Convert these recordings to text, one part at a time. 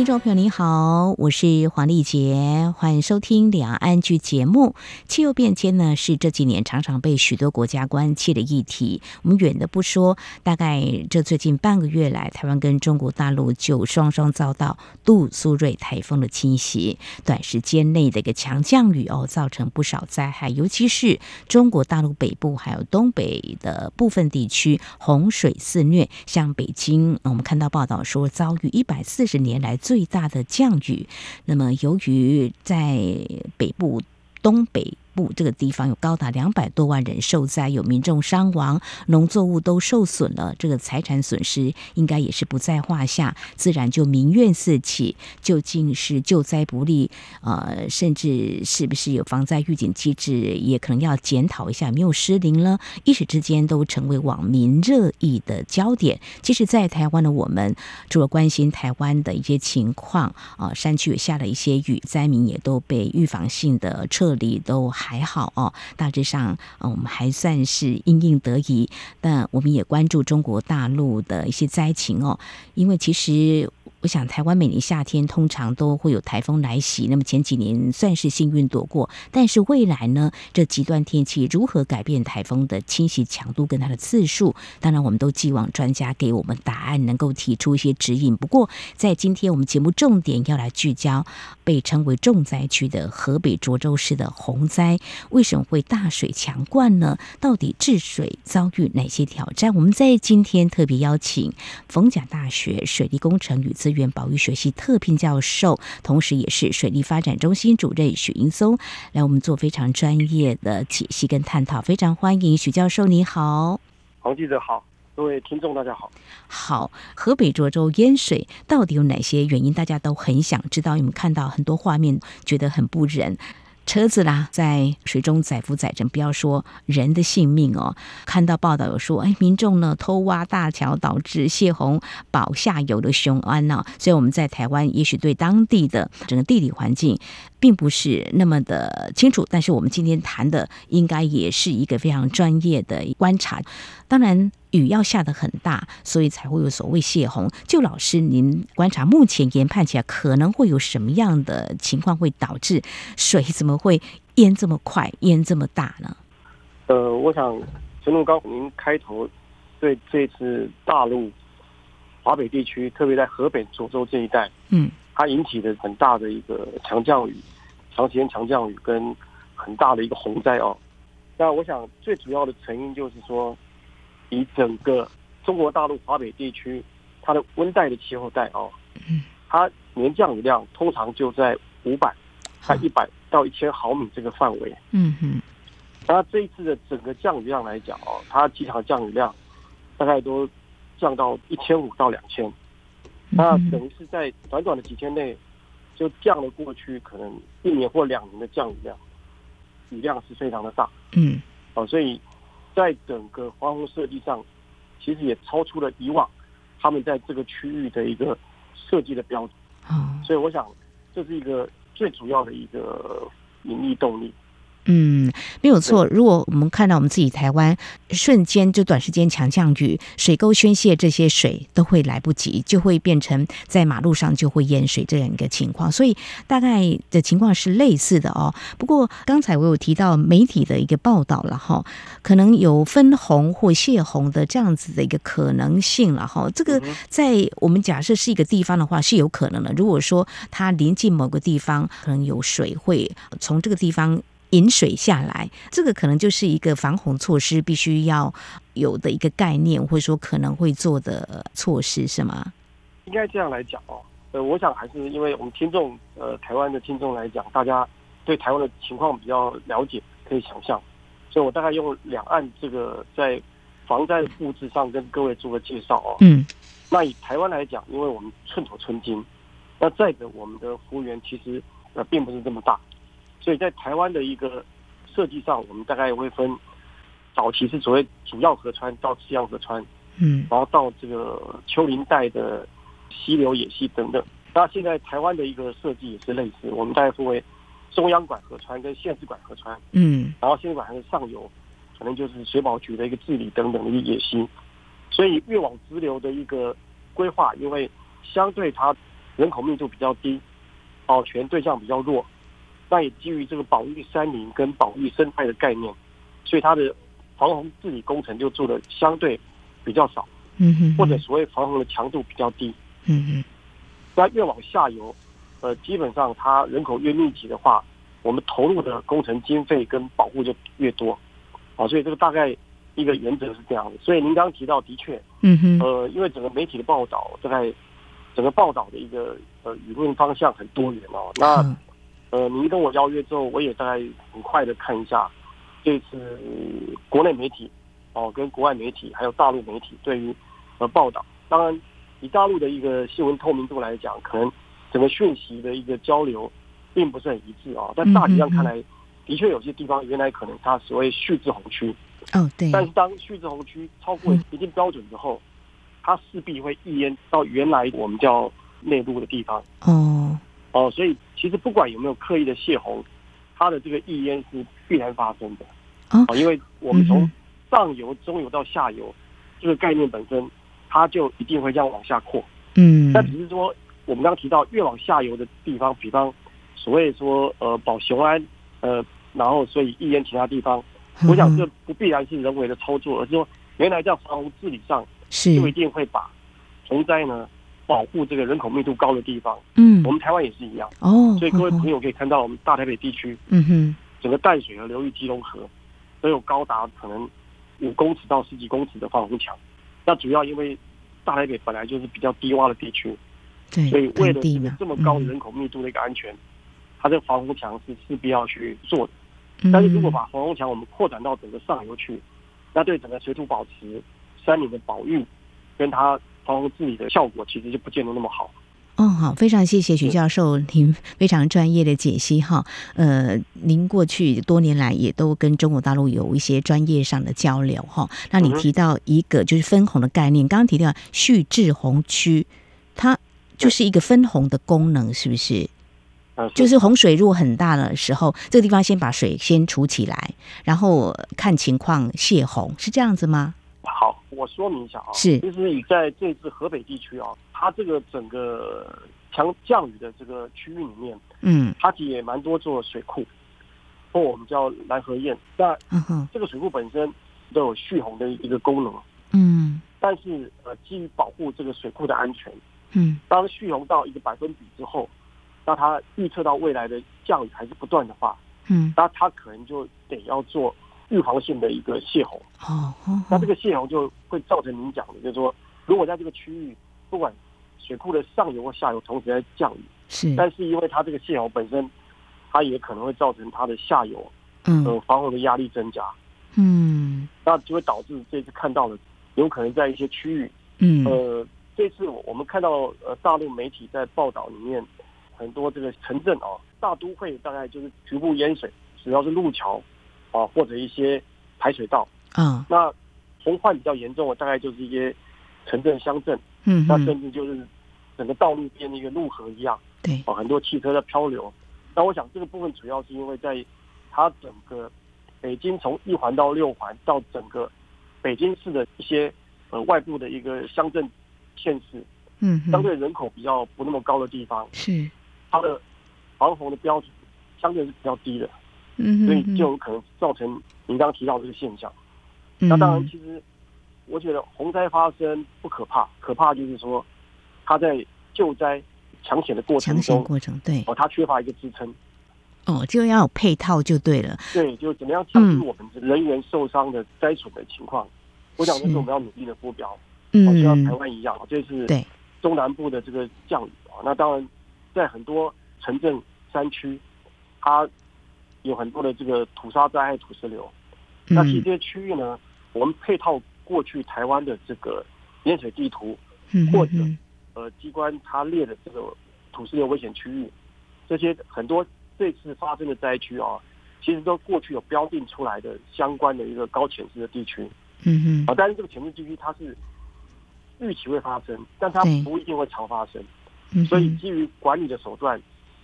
听众朋友您好，我是黄丽杰，欢迎收听两岸剧节目。气候变迁呢是这几年常常被许多国家关切的议题。我们远的不说，大概这最近半个月来，台湾跟中国大陆就双双遭到杜苏芮台风的侵袭，短时间内的一个强降雨哦，造成不少灾害，尤其是中国大陆北部还有东北的部分地区洪水肆虐。像北京，我们看到报道说遭遇一百四十年来最大的降雨，那么由于在北部、东北。这个地方有高达两百多万人受灾，有民众伤亡，农作物都受损了，这个财产损失应该也是不在话下，自然就民怨四起。究竟是救灾不力，呃，甚至是不是有防灾预警机制，也可能要检讨一下，没有失灵了？一时之间都成为网民热议的焦点。其实，在台湾的我们，除了关心台湾的一些情况，啊、山区也下了一些雨，灾民也都被预防性的撤离，都还。还好哦，大致上，嗯，我们还算是因应得宜，但我们也关注中国大陆的一些灾情哦，因为其实。我想，台湾每年夏天通常都会有台风来袭，那么前几年算是幸运躲过。但是未来呢，这极端天气如何改变台风的侵袭强度跟它的次数？当然，我们都寄望专家给我们答案，能够提出一些指引。不过，在今天我们节目重点要来聚焦被称为重灾区的河北涿州市的洪灾，为什么会大水强灌呢？到底治水遭遇哪些挑战？我们在今天特别邀请逢甲大学水利工程与资源保育学系特聘教授，同时也是水利发展中心主任许英松，来我们做非常专业的解析跟探讨，非常欢迎许教授，你好，黄记者好，各位听众大家好。好，河北涿州淹水到底有哪些原因？大家都很想知道，你们看到很多画面，觉得很不忍。车子啦，在水中载浮载沉，不要说人的性命哦。看到报道有说，哎，民众呢偷挖大桥，导致泄洪保下游的雄安呢、所以我们在台湾，也许对当地的整个地理环境并不是那么的清楚，但是我们今天谈的，应该也是一个非常专业的观察。当然。雨要下得很大，所以才会有所谓泄洪。就老师您观察，目前研判起来可能会有什么样的情况会导致水怎么会淹这么快、淹这么大呢？呃，我想陈龙刚，您开头对这次大陆华北地区，特别在河北涿州这一带，嗯，它引起的很大的一个强降雨、长时间强降雨跟很大的一个洪灾哦。那我想最主要的成因就是说。以整个中国大陆华北地区，它的温带的气候带哦，它年降雨量通常就在五百，在一百到一千毫米这个范围。嗯嗯。那这一次的整个降雨量来讲哦，它机场降雨量大概都降到一千五到两千，那等于是在短短的几天内就降了过去可能一年或两年的降雨量，雨量是非常的大。嗯。哦，所以。在整个防洪设计上，其实也超出了以往他们在这个区域的一个设计的标准，所以我想这是一个最主要的一个盈利动力。嗯，没有错。如果我们看到我们自己台湾瞬间就短时间强降雨，水沟宣泄这些水都会来不及，就会变成在马路上就会淹水这样一个情况。所以大概的情况是类似的哦。不过刚才我有提到媒体的一个报道了哈，可能有分红或泄洪的这样子的一个可能性了哈。这个在我们假设是一个地方的话是有可能的。如果说它临近某个地方，可能有水会从这个地方。引水下来，这个可能就是一个防洪措施必须要有的一个概念，或者说可能会做的措施，是吗？应该这样来讲哦。呃，我想还是因为我们听众，呃，台湾的听众来讲，大家对台湾的情况比较了解，可以想象，所以我大概用两岸这个在防灾的布置上跟各位做个介绍哦。嗯。那以台湾来讲，因为我们寸土寸金，那再者我们的幅员其实呃并不是这么大。所以在台湾的一个设计上，我们大概也会分早期是所谓主要河川到次要河川，嗯，然后到这个丘陵带的溪流、野溪等等，那现在台湾的一个设计也是类似，我们大概分为中央管河川跟县市管河川，嗯，然后县市管河的上游可能就是水保局的一个治理等等的一个野溪，所以越往支流的一个规划，因为相对它人口密度比较低，保全对象比较弱，那也基于这个保育山林跟保育生态的概念，所以它的防洪治理工程就做的相对比较少，嗯哼，或者所谓防洪的强度比较低，嗯哼。那越往下游，呃，基本上它人口越密集的话，我们投入的工程经费跟保护就越多，啊，所以这个大概一个原则是这样的。所以您刚刚提到，的确，嗯哼，呃，因为整个媒体的报道，大概整个报道的一个呃舆论方向很多元哦。那呃，您跟我邀约之后，我也大概很快的看一下这次国内媒体哦，跟国外媒体还有大陆媒体对于呃报道，当然。以大陆的一个新闻透明度来讲，可能整个讯息的一个交流并不是很一致啊。但大体上看来，的确有些地方原来可能它所谓蓄滞洪区，哦对。但是当蓄滞洪区超过一定标准之后，它势必会溢淹到原来我们叫内陆的地方。哦哦，所以其实不管有没有刻意的泄洪，它的这个溢淹是必然发生的。啊，因为我们从上游、中游到下游这个概念本身。它就一定会这样往下扩，嗯，那只是说我们刚刚提到越往下游的地方，比方所谓说呃保雄安，呃，然后所以溢淹其他地方，我想这不必然是人为的操作，而是说原来在防洪治理上是就一定会把洪灾呢保护这个人口密度高的地方，嗯，我们台湾也是一样。哦，所以各位朋友可以看到我们大台北地区，嗯哼，整个淡水河流域基隆河都有高达可能五公尺到十几公尺的防洪墙。那主要因为大台北本来就是比较低洼的地区，对，所以为了这个这么高的人口密度的一个安全，它这个防洪墙是势必要去做的。但是如果把防洪墙我们扩展到整个上游去，那对整个水土保持、山林的保育，跟它防洪治理的效果，其实就不见得那么好。哦，好，非常谢谢许教授您非常专业的解析哈。呃，您过去多年来也都跟中国大陆有一些专业上的交流哈。那你提到一个就是分红的概念，刚刚提到蓄滞洪区，它就是一个分红的功能，是不是？就是洪水如果很大的时候，这个地方先把水先储起来，然后看情况泄洪，是这样子吗？好，我说明一下啊，是，其实你在这次河北地区啊。它这个整个强降雨的这个区域里面，嗯，它其实也蛮多做水库，或我们叫拦河堰。那这个水库本身都有蓄洪的一个功能，嗯，但是呃，基于保护这个水库的安全，嗯，当蓄洪到一个百分比之后，那它预测到未来的降雨还是不断的话，嗯，那它可能就得要做预防性的一个泄洪。哦，那这个泄洪就会造成您讲的，就是说，如果在这个区域不管水库的上游或下游同时在降雨，是，但是因为它这个泄洪本身，它也可能会造成它的下游，嗯，呃，防洪的压力增加，嗯，那就会导致这次看到的，有可能在一些区域，嗯，呃，这次我们看到呃大陆媒体在报道里面，很多这个城镇啊，大都会大概就是局部淹水，主要是路桥啊或者一些排水道，啊，那洪患比较严重的大概就是一些城镇乡镇，嗯，那甚至就是。整个道路变一个路河一样，对，哦，很多汽车在漂流。那我想这个部分主要是因为在它整个北京从一环到六环到整个北京市的一些呃外部的一个乡镇县市，嗯，相对人口比较不那么高的地方，是它的防洪的标准相对是比较低的，嗯，所以就有可能造成您刚刚提到这个现象。那当然，其实我觉得洪灾发生不可怕，可怕就是说。它在救灾抢险的过程中，抢险过程对哦，它缺乏一个支撑，哦，就要有配套就对了。对，就怎么样降低我们人员受伤的灾损的情况，嗯、我想这是我们要努力的目标。嗯，就像台湾一样，这是对中南部的这个降雨啊。那当然，在很多城镇山区，它有很多的这个土砂灾害、土石流。嗯、那其实这些区域呢，我们配套过去台湾的这个淹水地图，嗯、或者。呃，机关它列的这个土石流危险区域，这些很多这次发生的灾区啊，其实都过去有标定出来的相关的一个高潜势的地区。嗯嗯。啊，但是这个潜势地区它是预期会发生，但它不一定会常发生。嗯，所以基于管理的手段，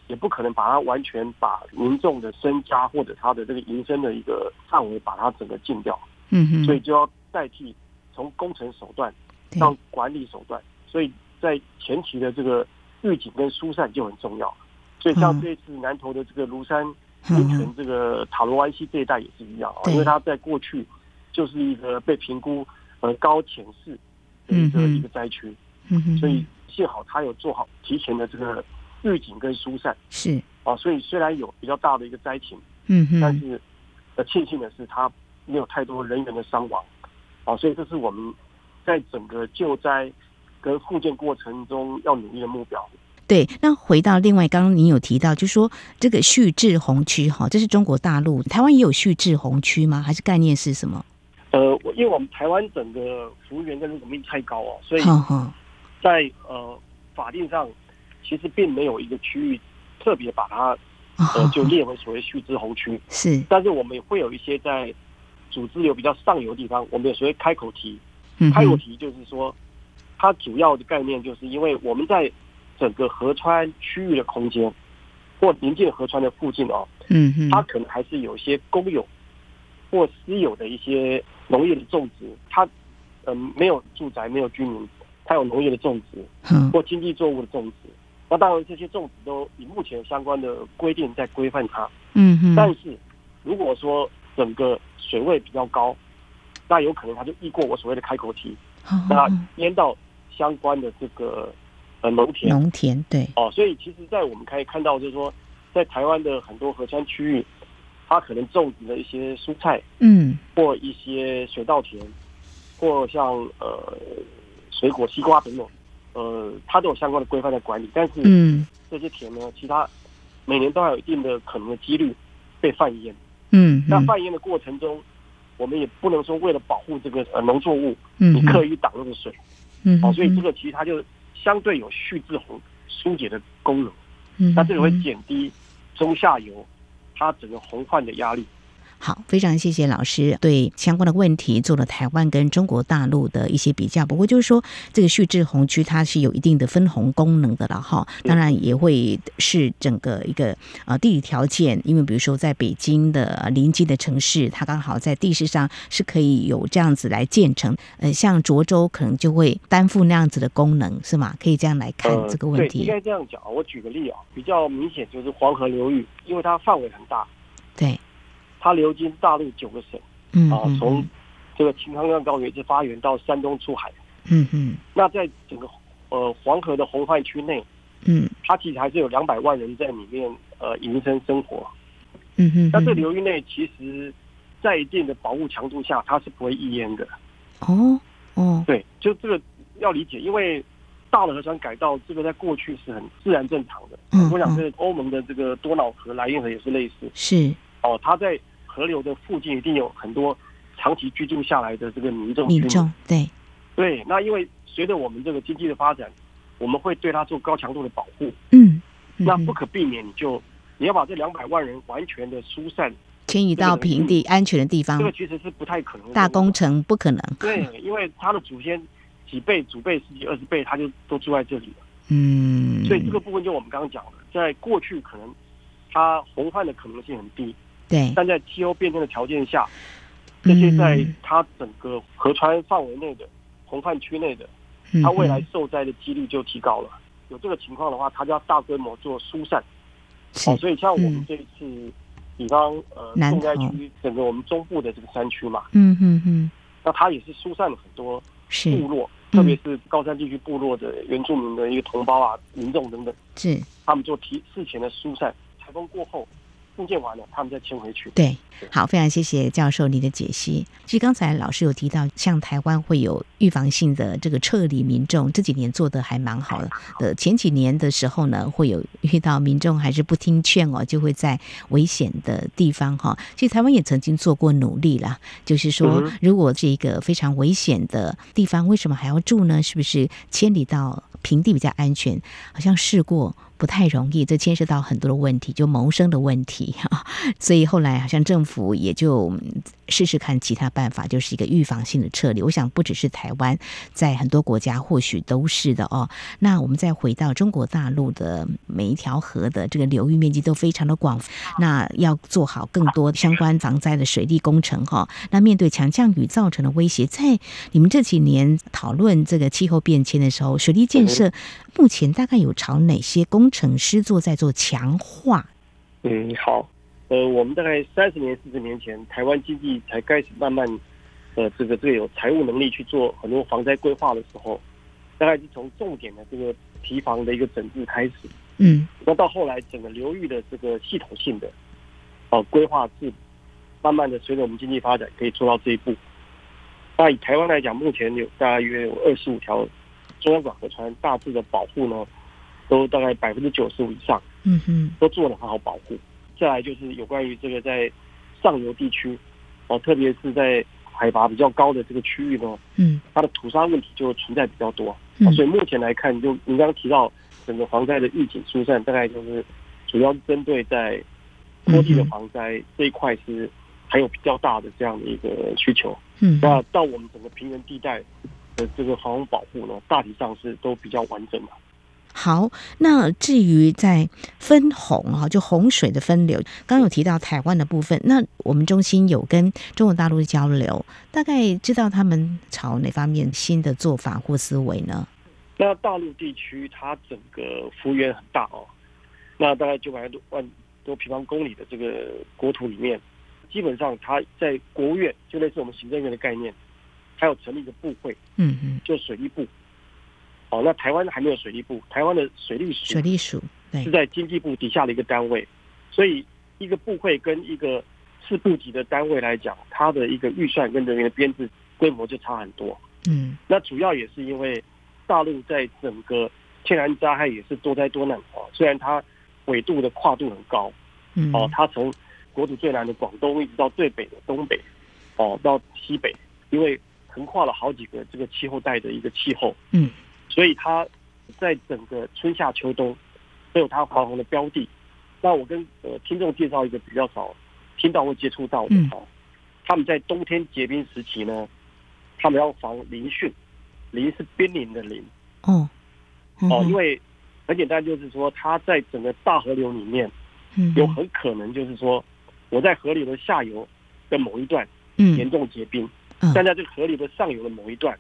也不可能把它完全把民众的身家或者他的这个营生的一个范围把它整个禁掉。嗯哼，所以就要代替从工程手段到管理手段，所以在前期的这个预警跟疏散就很重要。所以像这次南投的这个庐山温泉这个塔罗湾溪这一带也是一样啊，因为它在过去就是一个被评估呃高潜势的一个一个灾区，所以幸好它有做好提前的这个预警跟疏散。是啊，所以虽然有比较大的一个灾情，嗯哼，但是呃庆幸的是它没有太多人员的伤亡，啊，所以这是我们在整个救灾跟复建过程中要努力的目标。对，那回到另外，刚刚您有提到，就是说这个旭志红区哈，这是中国大陆，台湾也有旭志红区吗？还是概念是什么？呃，因为我们台湾整个幅员跟人口密度太高哦，所以在呃法定上其实并没有一个区域特别把它呃就列为所谓旭志红区。是，但是我们会有一些在组织有比较上游的地方，我们有所谓开口堤。开口堤就是说，它主要的概念就是因为我们在整个河川区域的空间，或临近河川的附近哦，嗯嗯，它可能还是有一些公有或私有的一些农业的种植，它嗯、呃、没有住宅，没有居民，它有农业的种植，或经济作物的种植。那当然这些种植都以目前相关的规定在规范它，嗯嗯。但是如果说整个水位比较高，那有可能它就溢过我所谓的开口堤，那淹到相关的这个。呃，农田，农田对。哦，所以其实，在我们可以看到，就是说，在台湾的很多河川区域，它可能种植的一些蔬菜，嗯，或一些水稻田，或像呃水果、西瓜等等，呃，它都有相关的规范在管理。但是，嗯，这些田呢，其他每年都还有一定的可能的几率被泛淹。嗯，那泛淹的过程中，我们也不能说为了保护这个呃农作物，你刻意挡那个水，嗯，哦，所以这个其实它就。相对有蓄滞洪疏解的功能，嗯，那这个会减低中下游它整个洪患的压力。好，非常谢谢老师对相关的问题做了台湾跟中国大陆的一些比较。不过就是说，这个旭志红区它是有一定的分红功能的了哈。当然也会是整个一个呃地理条件，因为比如说在北京的临近的城市，它刚好在地势上是可以有这样子来建成。呃，像涿州可能就会担负那样子的功能，是吗？可以这样来看这个问题。应该这样讲。我举个例啊，比较明显就是黄河流域，因为它范围很大。对。它流经大陆九个省，嗯，啊，从这个青藏高原一直发源到山东出海，嗯嗯，那在整个呃黄河的洪患区内，嗯，它其实还是有两百万人在里面呃营生生活，嗯嗯，那这流域内其实，在一定的保护强度下，它是不会溢淹的。哦哦，对，就这个要理解，因为大的河川改造，这个在过去是很自然正常的。嗯，我想这个欧盟的这个多瑙河、莱茵河也是类似。是哦，它在。河流的附近一定有很多长期居住下来的这个民众，民众对对。那因为随着我们这个经济的发展，我们会对它做高强度的保护。嗯，那不可避免，你就你要把这两百万人完全的疏散迁移到平地安全的地方，这个其实是不太可能。大工程不可能。对，因为他的祖先几辈、祖辈十几、二十辈，他就都住在这里了。嗯，所以这个部分就我们刚刚讲的，在过去可能它洪患的可能性很低。对，但在气候变迁的条件下，这些在它整个河川范围内的洪泛区内的，它未来受灾的几率就提高了。有这个情况的话，它就要大规模做疏散。哦，所以像我们这一次，比方呃，重灾区整个我们中部的这个山区嘛，嗯嗯嗯，那它也是疏散了很多部落，特别是高山地区部落的原住民的一个同胞啊、民众等等，是他们做提事前的疏散，台风过后。复建完了，他们再迁回去。对，好，非常谢谢教授你的解析。其实刚才老师有提到，像台湾会有预防性的这个撤离民众，这几年做的还蛮好的。呃，前几年的时候呢，会有遇到民众还是不听劝哦，就会在危险的地方哈。其实台湾也曾经做过努力啦，就是说，如果是一个非常危险的地方，为什么还要住呢？是不是迁离到平地比较安全？好像试过。不太容易，这牵涉到很多的问题，就谋生的问题 哈。所以后来好像政府也就试试看其他办法，就是一个预防性的撤离。我想不只是台湾，在很多国家或许都是的哦。那我们再回到中国大陆的每一条河的这个流域面积都非常的广，那要做好更多相关防灾的水利工程哈。那面对强降雨造成的威胁，在你们这几年讨论这个气候变迁的时候，水利建设目前大概有朝哪些工程师做在做强化？嗯，好，呃，我们大概三十年、四十年前，台湾经济才开始慢慢，呃，这个这个有财务能力去做很多防灾规划的时候，大概是从重点的这个提防的一个整治开始。嗯，那到后来整个流域的这个系统性的，哦、呃，规划是慢慢的随着我们经济发展可以做到这一步。那以台湾来讲，目前有大约有二十五条中央管河川，大致的保护呢，都大概百分之九十五以上，嗯哼，都做了很好保护。再来就是有关于这个在上游地区，哦，特别是在海拔比较高的这个区域呢，嗯，它的土沙问题就存在比较多。嗯，所以目前来看，就您刚刚提到整个防灾的预警疏散，大概就是主要针对在坡地的防灾这一块是还有比较大的这样的一个需求。嗯，那到我们整个平原地带的这个防洪保护呢，大体上是都比较完整的。好，那至于在分洪啊，就洪水的分流，刚有提到台湾的部分，那我们中心有跟中国大陆的交流，大概知道他们朝哪方面新的做法或思维呢？那大陆地区它整个幅员很大哦，那大概九百多万多平方公里的这个国土里面。基本上，它在国务院就类似我们行政院的概念，还有成立一个部会，嗯嗯，就水利部。哦，那台湾还没有水利部，台湾的水利署，水利署是在经济部底下的一个单位，所以一个部会跟一个市部级的单位来讲，它的一个预算跟人员的编制规模就差很多。嗯，那主要也是因为大陆在整个天然灾害也是多灾多难啊，虽然它纬度的跨度很高，嗯，哦，它从国土最南的广东，一直到最北的东北，哦，到西北，因为横跨了好几个这个气候带的一个气候，嗯，所以它在整个春夏秋冬都有它防洪的标的。那我跟呃听众介绍一个比较少听到或接触到的啊，嗯、他们在冬天结冰时期呢，他们要防凌汛，临是濒临的临，哦，哦，因为很简单，就是说它在整个大河流里面，嗯，有很可能就是说。我在河流的下游的某一段严重结冰，嗯嗯、但在这个河流的上游的某一段，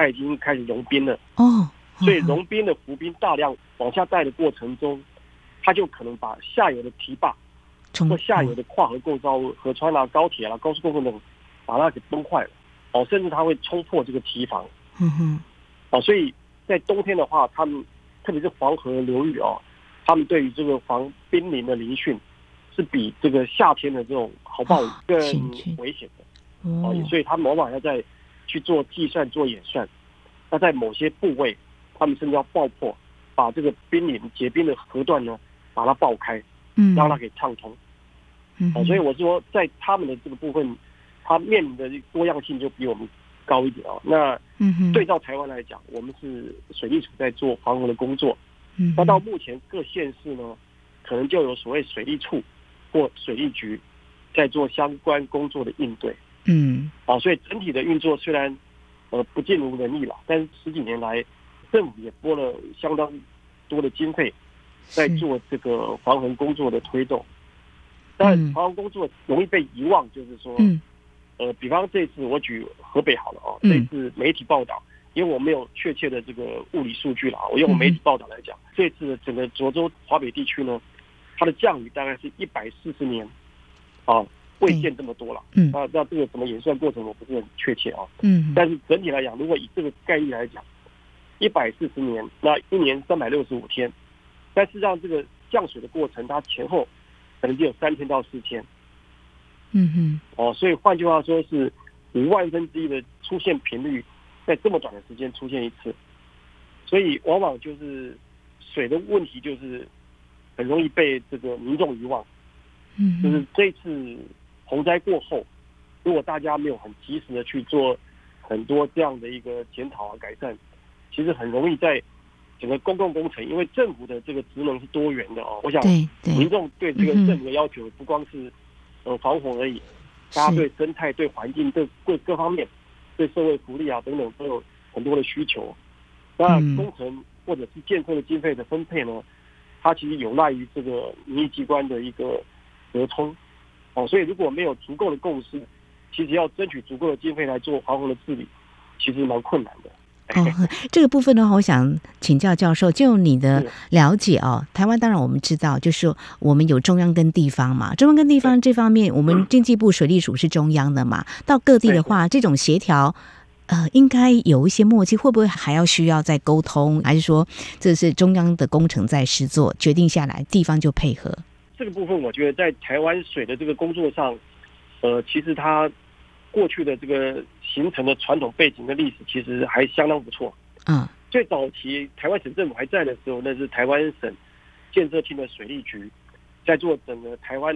它已经开始融冰了。哦，所以融冰的浮冰大量往下带的过程中，它就可能把下游的堤坝或下游的跨河构造物、河川啊、高铁啊、高速公路等，把它给崩坏了。哦，甚至它会冲破这个堤防。嗯哼。哦，所以在冬天的话，他们特别是黄河流域哦，他们对于这个防濒临的临汛。是比这个夏天的这种豪暴雨更危险的哦，所以他们往往要在去做计算、做演算。那在某些部位，他们甚至要爆破，把这个濒临结冰的河段呢，把它爆开，嗯，让它给畅通。嗯，所以我说，在他们的这个部分，它面临的多样性就比我们高一点哦。那嗯，对照台湾来讲，我们是水利署在做防洪的工作。嗯，那到目前各县市呢，可能就有所谓水利处。或水利局在做相关工作的应对，嗯，啊，所以整体的运作虽然呃不尽如人意了，但是十几年来政府也拨了相当多的经费在做这个防洪工作的推动。但防洪工作容易被遗忘，就是说，嗯，呃，比方这次我举河北好了啊，这次媒体报道，因为我没有确切的这个物理数据了啊，我用媒体报道来讲，这次整个涿州华北地区呢。它的降雨大概是一百四十年，啊，未见这么多了。嗯，那那这个怎么演算过程我不是很确切啊。嗯，但是整体来讲，如果以这个概率来讲，一百四十年，那一年三百六十五天，但是让这个降水的过程，它前后可能只有三天到四天。嗯哼，哦，所以换句话说，是五万分之一的出现频率，在这么短的时间出现一次，所以往往就是水的问题就是。很容易被这个民众遗忘，嗯，就是这次洪灾过后，如果大家没有很及时的去做很多这样的一个检讨啊改善，其实很容易在整个公共工程，因为政府的这个职能是多元的哦，我想民众对这个政府的要求不光是呃防洪而已，大家对生态、对环境、对各各方面、对社会福利啊等等都有很多的需求。那工程或者是建设的经费的分配呢，它其实有赖于这个民意机关的一个折冲哦，所以如果没有足够的共识，其实要争取足够的经费来做防洪的治理，其实蛮困难的。哦，这个部分的话，我想请教教授，就你的了解哦，台湾当然我们知道，就是我们有中央跟地方嘛，中央跟地方这方面，我们经济部水利署是中央的嘛，到各地的话，这种协调，呃，应该有一些默契，会不会还要需要再沟通，还是说这是中央的工程在施作，决定下来，地方就配合？这个部分，我觉得在台湾水的这个工作上，呃，其实它。过去的这个形成的传统背景的历史，其实还相当不错。嗯，最早期台湾省政府还在的时候，那是台湾省建设厅的水利局在做整个台湾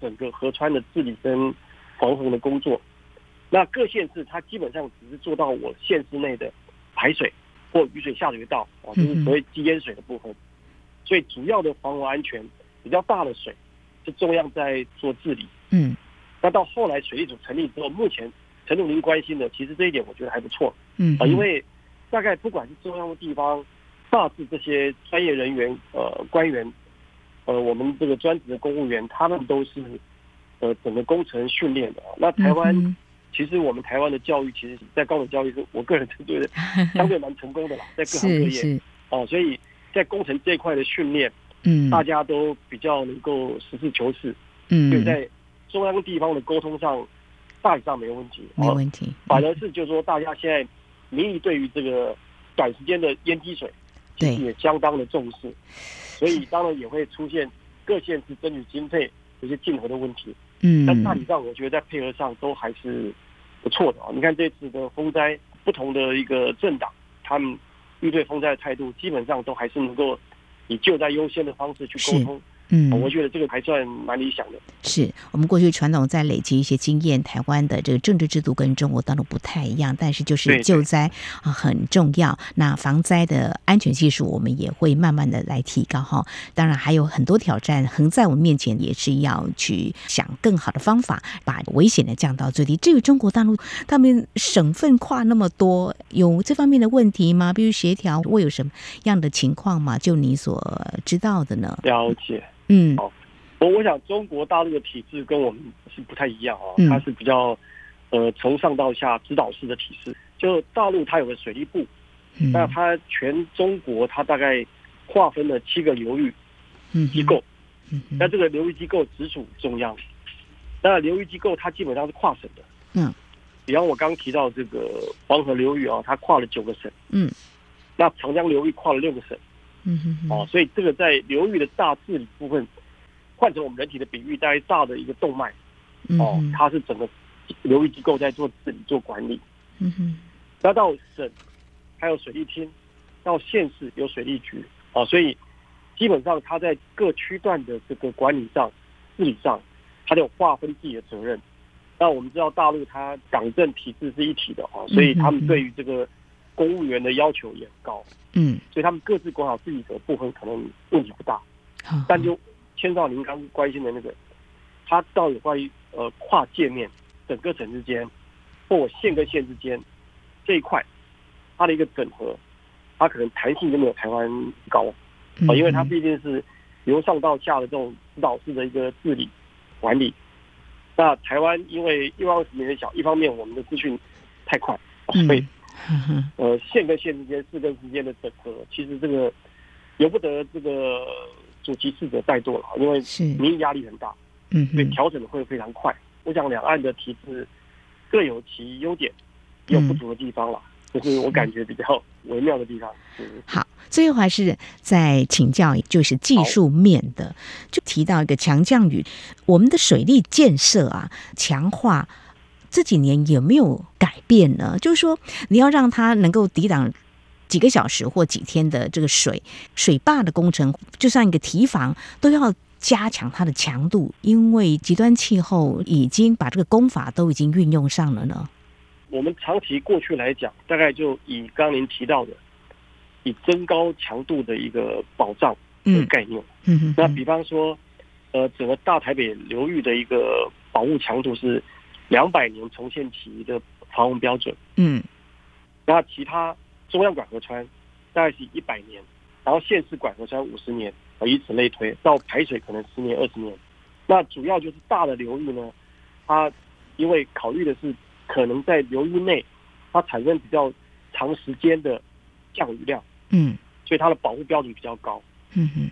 整个河川的治理跟防洪的工作。那各县市它基本上只是做到我县市内的排水或雨水下水道啊，就是所谓积淹水的部分。所以主要的防洪安全比较大的水，是中央在做治理。嗯。那到后来水利署成立之后，目前陈总您关心的，其实这一点我觉得还不错，嗯啊，因为大概不管是中央的地方，大致这些专业人员呃官员，呃我们这个专职的公务员，他们都是呃整个工程训练的。那台湾、嗯、其实我们台湾的教育，其实在高等教育是我个人是 觉得相对蛮成功的啦，在各行各业哦、呃，所以在工程这一块的训练，嗯，大家都比较能够实事求是，嗯，就在。中央地方的沟通上，大体上没有问题，没问题。反而是就是说，大家现在民意对于这个短时间的淹积水，其实也相当的重视，所以当然也会出现各县市争取经费有些竞合的问题。嗯，但大体上我觉得在配合上都还是不错的啊。你看这次的风灾，不同的一个政党，他们应对风灾的态度，基本上都还是能够以救灾优先的方式去沟通。嗯，我觉得这个还算蛮理想的。是我们过去传统在累积一些经验，台湾的这个政治制度跟中国大陆不太一样，但是就是救灾啊很重要。那防灾的安全系数，我们也会慢慢的来提高哈。当然还有很多挑战横在我们面前，也是要去想更好的方法，把危险的降到最低。至于中国大陆他们省份跨那么多，有这方面的问题吗？比如协调会有什么样的情况吗？就你所知道的呢？了解。嗯，好，我我想中国大陆的体制跟我们是不太一样啊，它是比较呃从上到下指导式的体制。就大陆它有个水利部，那它全中国它大概划分了七个流域机构，那这个流域机构直属中央，那流域机构它基本上是跨省的，嗯，比方我刚刚提到这个黄河流域啊，它跨了九个省，嗯，那长江流域跨了六个省。嗯哼，哦，所以这个在流域的大治理部分，换成我们人体的比喻，大概大的一个动脉，哦，它是整个流域机构在做治理、做管理。嗯哼，那到省还有水利厅，到县市有水利局，哦，所以基本上它在各区段的这个管理上、治理上，它都有划分自己的责任。那我们知道大陆它党政体制是一体的哦，所以他们对于这个。公务员的要求也很高，嗯，所以他们各自管好自己的部分，可能问题不大，嗯、但就牵到您刚关心的那个，它到有关于呃跨界面，整个省之间或县跟县之间这一块，它的一个整合，它可能弹性就没有台湾高。啊，嗯、因为它毕竟是由上到下的这种指导式的一个治理管理。那台湾因为一方面时间小，一方面我们的资讯太快，所以。嗯呃，县跟县之间、市跟之间的整合，其实这个由不得这个主其事者怠惰了，因为民意压力很大，嗯，所以调整的会非常快。我想两岸的体制各有其优点，也有不足的地方了，这、嗯、是我感觉比较微妙的地方。好，最后还是再请教，就是技术面的，就提到一个强降雨，我们的水利建设啊，强化。这几年有没有改变呢？就是说，你要让它能够抵挡几个小时或几天的这个水水坝的工程，就像一个堤防，都要加强它的强度，因为极端气候已经把这个功法都已经运用上了呢。我们长期过去来讲，大概就以刚您提到的以增高强度的一个保障的概念。嗯嗯。那比方说，呃，整个大台北流域的一个保护强度是两百年重现期的防洪标准。嗯。那其他中央管河川大概是一百年，然后县市管河川五十年，啊，以此类推，到排水可能十年、二十年。那主要就是大的流域呢，它因为考虑的是可能在流域内它产生比较长时间的降雨量，嗯，所以它的保护标准比较高。嗯哼。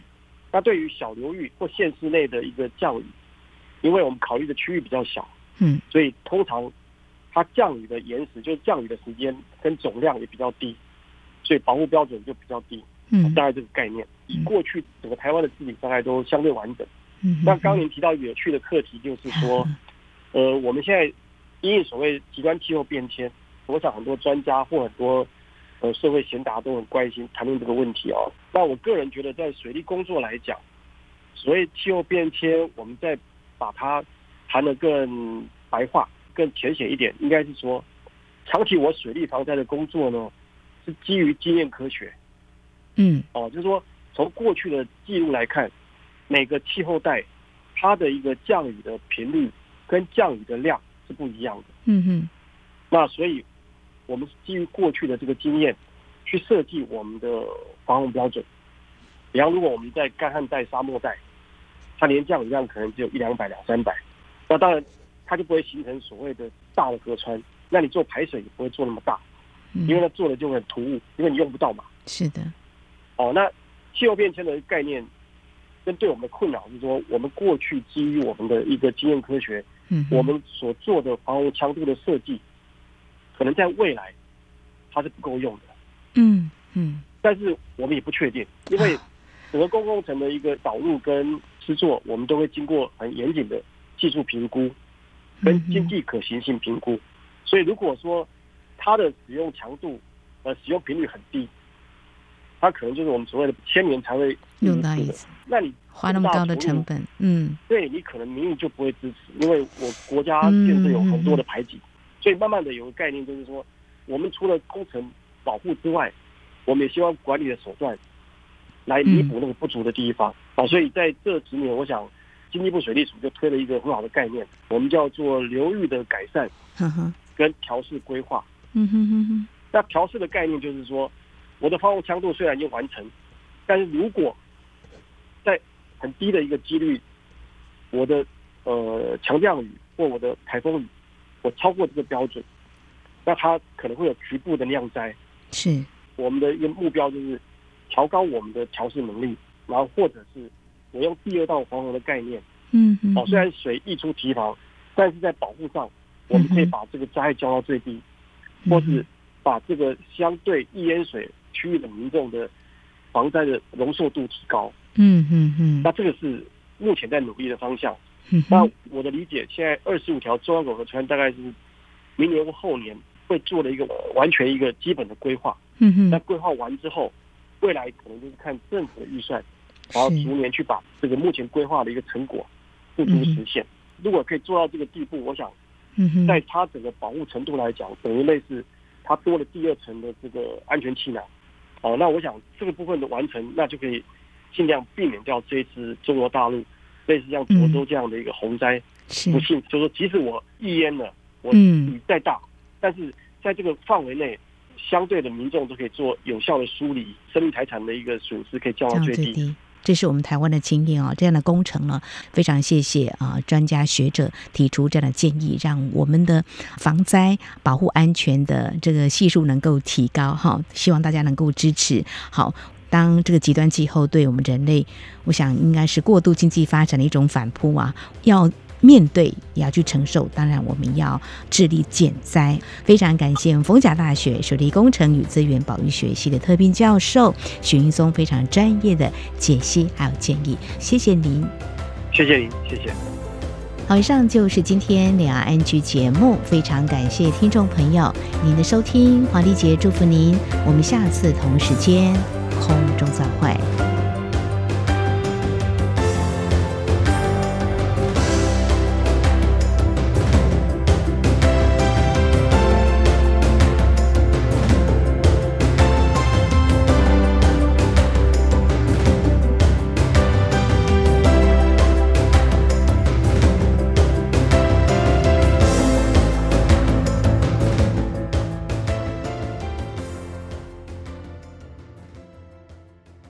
那对于小流域或县市内的一个降雨，因为我们考虑的区域比较小，嗯，所以通常它降雨的延时，就是降雨的时间跟总量也比较低，所以保护标准就比较低。嗯，大概这个概念。以过去整个台湾的治理大概都相对完整。嗯，那刚刚您提到有趣的课题，就是说，呃，我们现在因为所谓极端气候变迁，我想很多专家或很多呃社会贤达都很关心谈论这个问题哦。那我个人觉得，在水利工作来讲，所谓气候变迁，我们在把它谈得更白话、更浅显一点，应该是说，长期我水利防灾的工作呢，是基于经验科学。嗯，哦，就是说从过去的记录来看。每个气候带，它的一个降雨的频率跟降雨的量是不一样的。嗯哼。那所以，我们是基于过去的这个经验，去设计我们的防洪标准。比方，如果我们在干旱带、沙漠带，它年降雨量可能只有一两百、两三百，那当然它就不会形成所谓的大的隔川。那你做排水也不会做那么大，因为它做的就会很突兀，因为你用不到嘛。是的。哦，那气候变迁的概念。跟对我们的困扰是说，我们过去基于我们的一个经验科学，嗯，我们所做的房屋强度的设计，可能在未来它是不够用的，嗯嗯，但是我们也不确定，因为整个公共工程的一个导入跟制作，我们都会经过很严谨的技术评估跟经济可行性评估，所以如果说它的使用强度呃使用频率很低。它可能就是我们所谓的千年才会用到一次，那你花那么高的成本，嗯，对你可能民意就不会支持，因为我国家现在有很多的排挤，嗯，所以慢慢的有个概念就是说，我们除了工程保护之外，我们也希望管理的手段来弥补那个不足的地方，嗯，啊，所以在这几年，我想经济部水利署就推了一个很好的概念，我们叫做流域的改善，跟调试规划，嗯哼哼哼，那调试的概念就是说。我的防洪强度虽然已经完成，但是如果在很低的一个几率，我的呃强降雨或我的台风雨，我超过这个标准，那它可能会有局部的酿灾。是我们的一个目标，就是调高我们的调试能力，然后或者是我用第二道防洪的概念。嗯嗯。哦，虽然水溢出堤防，但是在保护上，我们可以把这个灾害降到最低，嗯、或是把这个相对易淹水。区域的民众的防灾的容受度提高，嗯嗯嗯，那这个是目前在努力的方向。嗯，那我的理解，现在二十五条中央管河川大概是明年或后年会做了一个完全一个基本的规划。嗯哼，那规划完之后，未来可能就是看政府的预算，然后逐年去把这个目前规划的一个成果付诸实现。如果可以做到这个地步，我想，嗯在它整个保护程度来讲，等于类似它多了第二层的这个安全气囊。哦，那我想这个部分的完成，那就可以尽量避免掉这一次中国大陆类似像涿州这样的一个洪灾不幸。就是说，即使我一淹了，我雨再大，但是在这个范围内，相对的民众都可以做有效的梳理，生命财产的一个损失可以降到最低。这是我们台湾的经验啊，这样的工程呢，非常谢谢啊专家学者提出这样的建议，让我们的防灾保护安全的这个系数能够提高哈，希望大家能够支持。好，当这个极端气候对我们人类，我想应该是过度经济发展的一种反扑啊，要。面对也要去承受，当然我们要致力减灾。非常感谢逢甲大学水利工程与资源保育学系的特聘教授许云松非常专业的解析还有建议，谢谢您，谢谢您，谢谢。好，以上就是今天两岸 ING 节目，非常感谢听众朋友您的收听，黄丽杰祝福您，我们下次同时间空中再会。